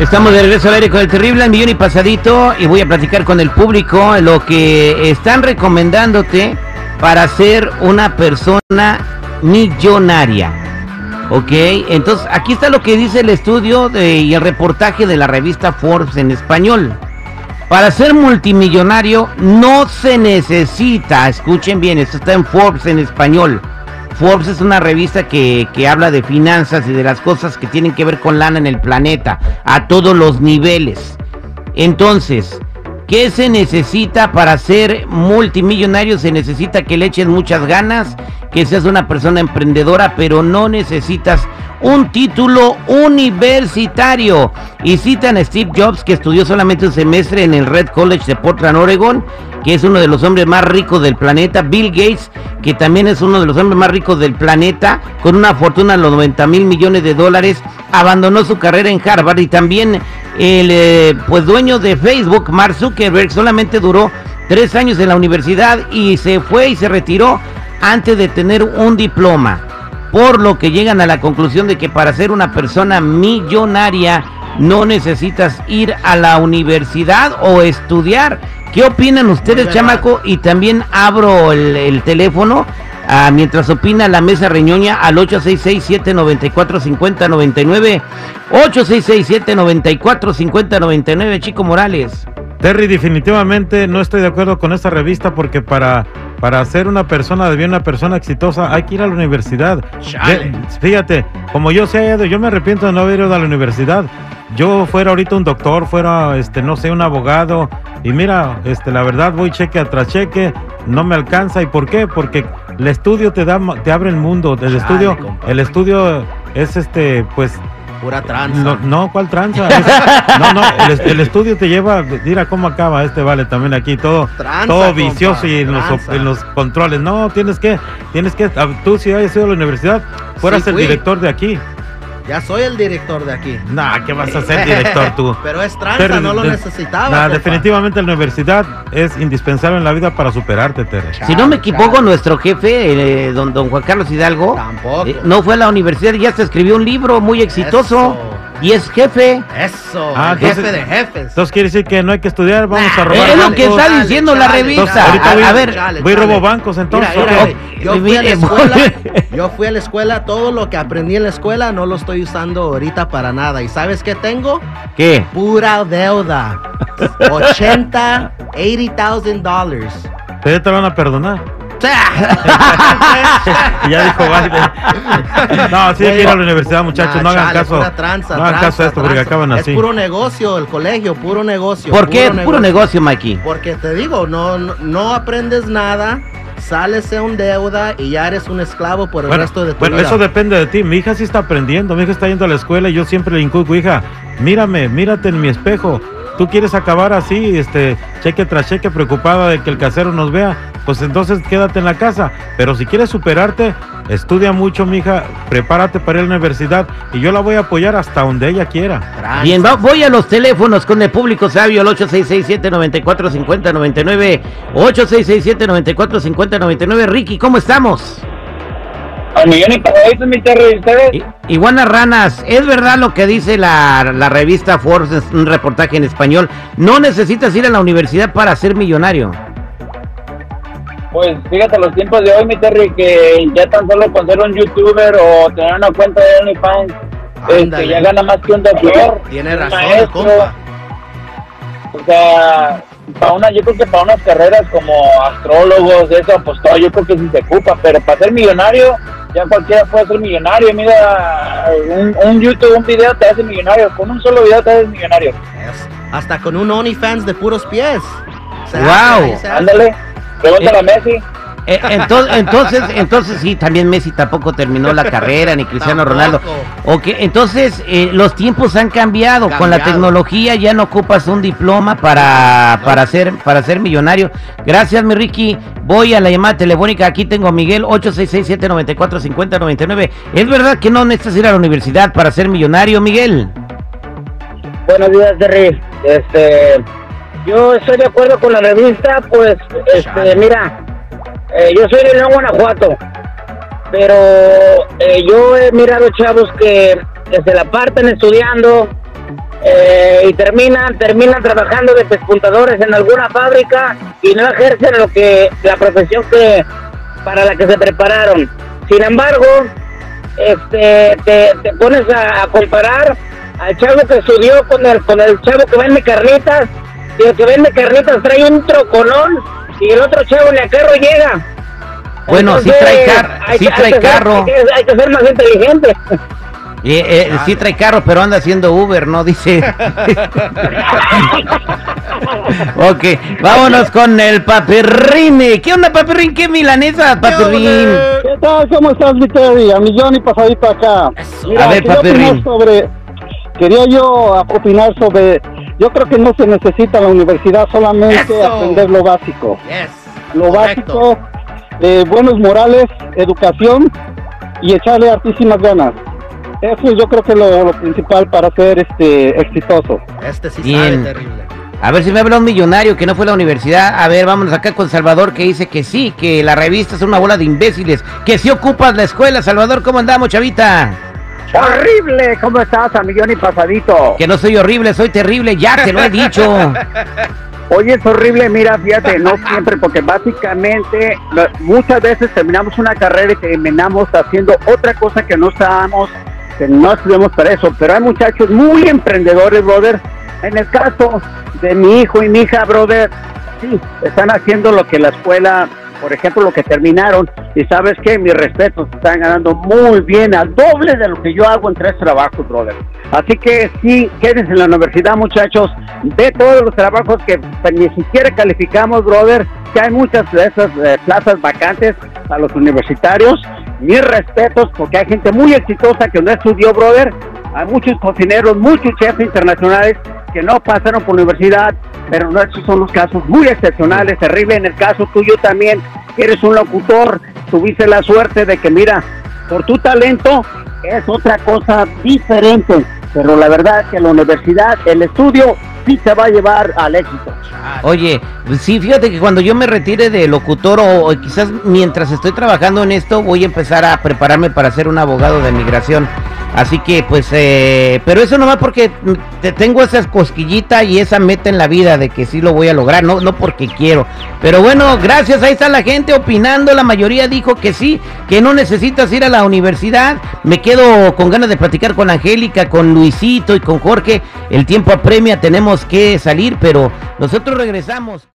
Estamos de regreso al aire con el terrible al millón y pasadito y voy a platicar con el público lo que están recomendándote para ser una persona millonaria. Ok, entonces aquí está lo que dice el estudio y el reportaje de la revista Forbes en español. Para ser multimillonario no se necesita, escuchen bien, esto está en Forbes en español. Forbes es una revista que, que habla de finanzas y de las cosas que tienen que ver con lana en el planeta, a todos los niveles. Entonces, ¿qué se necesita para ser multimillonario? Se necesita que le eches muchas ganas, que seas una persona emprendedora, pero no necesitas un título universitario. Y citan a Steve Jobs, que estudió solamente un semestre en el Red College de Portland, Oregon, que es uno de los hombres más ricos del planeta. Bill Gates, que también es uno de los hombres más ricos del planeta, con una fortuna de los 90 mil millones de dólares, abandonó su carrera en Harvard y también el eh, pues dueño de Facebook, Mark Zuckerberg, solamente duró tres años en la universidad y se fue y se retiró antes de tener un diploma. Por lo que llegan a la conclusión de que para ser una persona millonaria no necesitas ir a la universidad o estudiar. ¿Qué opinan ustedes, chamaco? Y también abro el, el teléfono ah, mientras opina la mesa reñoña al 866-794-5099. 866-794-5099, Chico Morales. Terry, definitivamente no estoy de acuerdo con esta revista porque para, para ser una persona de bien, una persona exitosa, hay que ir a la universidad. Fíjate, como yo se haya ido, yo me arrepiento de no haber ido a la universidad. Yo fuera ahorita un doctor, fuera, este, no sé, un abogado, y mira, este, la verdad voy cheque tras cheque, no me alcanza. ¿Y por qué? Porque el estudio te da, te abre el mundo. El estudio, compa. el estudio es este, pues, Pura tranza. no, no, ¿cuál tranza? Es- no, no, el, est- el estudio te lleva, mira cómo acaba este vale también aquí, todo, Tranza, todo compa, vicioso y en los, en los controles. No, tienes que, tienes que, ah, tú si hayas ido a la universidad, fueras Sí, el fui. director de aquí. Ya soy el director de aquí. Nah, ¿qué vas a ser director tú? Pero es tranza, no lo de- necesitaba. nah, definitivamente la universidad es indispensable en la vida para superarte, Terry. Si no me equivoco, nuestro jefe, eh, don, don Juan Carlos Hidalgo, Tampoco. eh, no fue a la universidad y ya se escribió un libro muy exitoso. Eso. Y es jefe. Eso, Ah, el jefe de jefes. Entonces quiere decir que no hay que estudiar, vamos a robar es lo que está Chale, diciendo la revista. Entonces, ahorita A- voy, a ver, voy chale. robo bancos entonces. Mira, mira, ok. yo fui a la escuela, yo fui a la escuela, todo lo que aprendí en la escuela no lo estoy usando ahorita para nada. ¿Y sabes qué tengo? ¿Qué? Pura deuda. 80, 80,000 dólares. Pero te van a perdonar. Y ya dijo Biden. No, sí hay que ir a la universidad, muchachos. Nah, no hagan chale, caso. tranza, no hagan tranza, caso a esto porque tranza. acaban así. Es puro negocio el colegio, puro negocio. ¿Por qué? Puro negocio, Mikey. Porque te digo, no, no, no aprendes nada, sales en deuda y ya eres un esclavo por el Bueno, resto de tu bueno, vida. eso depende de ti. Mi hija sí está aprendiendo. Mi hija está yendo a la escuela y yo siempre le inculco, hija, mírame, mírate en mi espejo. Tú quieres acabar así, este, cheque tras cheque, preocupada de que el casero nos vea. Pues entonces quédate en la casa. Pero si quieres superarte, estudia mucho, mija, prepárate para ir a la universidad y yo la voy a apoyar hasta donde ella quiera. Bien, va- voy a los teléfonos con el público sabio al 8667-945099. 8667-945099. Ricky, ¿cómo estamos? Al millón y pasadito, mi Terry, ¿ustedes? Iguanas Ranas, ¿es verdad lo que dice la, la revista Forbes, es un reportaje en español? No necesitas ir a la universidad para ser millonario. Pues fíjate los tiempos de hoy, mi Terry, que ya tan solo con ser un youtuber o tener una cuenta de OnlyFans, este, ya gana más que un doctor. Tiene razón, maestro. compa. O sea, para una, yo creo que para unas carreras como astrólogos, eso, pues todo, yo creo que sí se ocupa, pero para ser millonario, ya cualquiera puede ser millonario. Mira, un, un YouTube, un video te hace millonario, con un solo video te haces millonario. Hasta con un OnlyFans de puros pies. Wow. Ándale, pregúntale a Messi. Eh, entonces, entonces, entonces sí, también Messi tampoco terminó la carrera, ni Cristiano Ronaldo. Tampoco. Ok, entonces eh, los tiempos han cambiado. Con la tecnología ya no ocupas un diploma para, para, ser, para ser millonario. Gracias, mi Ricky. Voy a la llamada telefónica. Aquí tengo a Miguel, 866-794-5099. ¿Es verdad que no necesitas ir a la universidad para ser millonario, Miguel? Buenos días, Terry. Este, yo estoy de acuerdo con la revista, pues, este, mira, eh, yo soy de León, Guanajuato, pero eh, yo he mirado chavos que, que se la parten estudiando eh, y terminan, terminan trabajando de pespuntadores en alguna fábrica y no ejercen lo que la profesión que para la que se prepararon. Sin embargo, este, te, pones a, a comparar al chavo que estudió con el, con el chavo que vende carnitas y el que vende carnitas trae un troconón y el otro chavo ni a carro llega. Bueno, sí trae car- hay sí hay trae ser- carro. hay que, hay que ser más inteligente. Eh, eh, sí trae carro, pero anda haciendo Uber, ¿no? Dice. ok, vámonos con el papirrín. ¿Qué onda, papirrín? ¿Qué milanesa, papirrín? ¿Qué tal? ¿Cómo estás, mi Terry? A millón y pasadito acá. A ver, quería Papirrín. opinar sobre, quería yo opinar sobre, yo creo que no se necesita la universidad solamente Eso. aprender lo básico. Yes. Lo Correcto. básico, de buenos morales, educación y echarle hartísimas ganas. Eso yo creo que es lo, lo principal para ser este exitoso. Este sí Bien. sabe terrible. A ver si me habla un millonario que no fue a la universidad. A ver, vámonos acá con Salvador que dice que sí, que la revista es una bola de imbéciles, que sí ocupas la escuela. Salvador, ¿cómo andamos, chavita? Horrible, ¿cómo estás, a millón y pasadito? Que no soy horrible, soy terrible, ya te lo he dicho. Oye, es horrible, mira, fíjate, no siempre, porque básicamente muchas veces terminamos una carrera y terminamos haciendo otra cosa que no estábamos, que no estudiamos para eso, pero hay muchachos muy emprendedores, brother. En el caso de mi hijo y mi hija, brother, sí, están haciendo lo que la escuela, por ejemplo, lo que terminaron, y sabes que mis respetos, están ganando muy bien, al doble de lo que yo hago en tres trabajos, brother. Así que sí, quédense en la universidad, muchachos. Ve todos los trabajos que pues, ni siquiera calificamos, brother. Que hay muchas de esas eh, plazas vacantes a los universitarios. Mis respetos, porque hay gente muy exitosa que no estudió, brother. Hay muchos cocineros, muchos chefs internacionales que no pasaron por universidad, pero no, esos son los casos muy excepcionales, terrible. En el caso tuyo también, eres un locutor, tuviste la suerte de que, mira, por tu talento es otra cosa diferente. Pero la verdad que la universidad, el estudio, sí te va a llevar al éxito. Oye, sí, fíjate que cuando yo me retire de locutor o quizás mientras estoy trabajando en esto, voy a empezar a prepararme para ser un abogado de migración. Así que, pues, eh, pero eso nomás porque te tengo esa cosquillita y esa meta en la vida de que sí lo voy a lograr, no, no porque quiero. Pero bueno, gracias, ahí está la gente opinando, la mayoría dijo que sí, que no necesitas ir a la universidad. Me quedo con ganas de platicar con Angélica, con Luisito y con Jorge. El tiempo apremia, tenemos que salir, pero nosotros regresamos.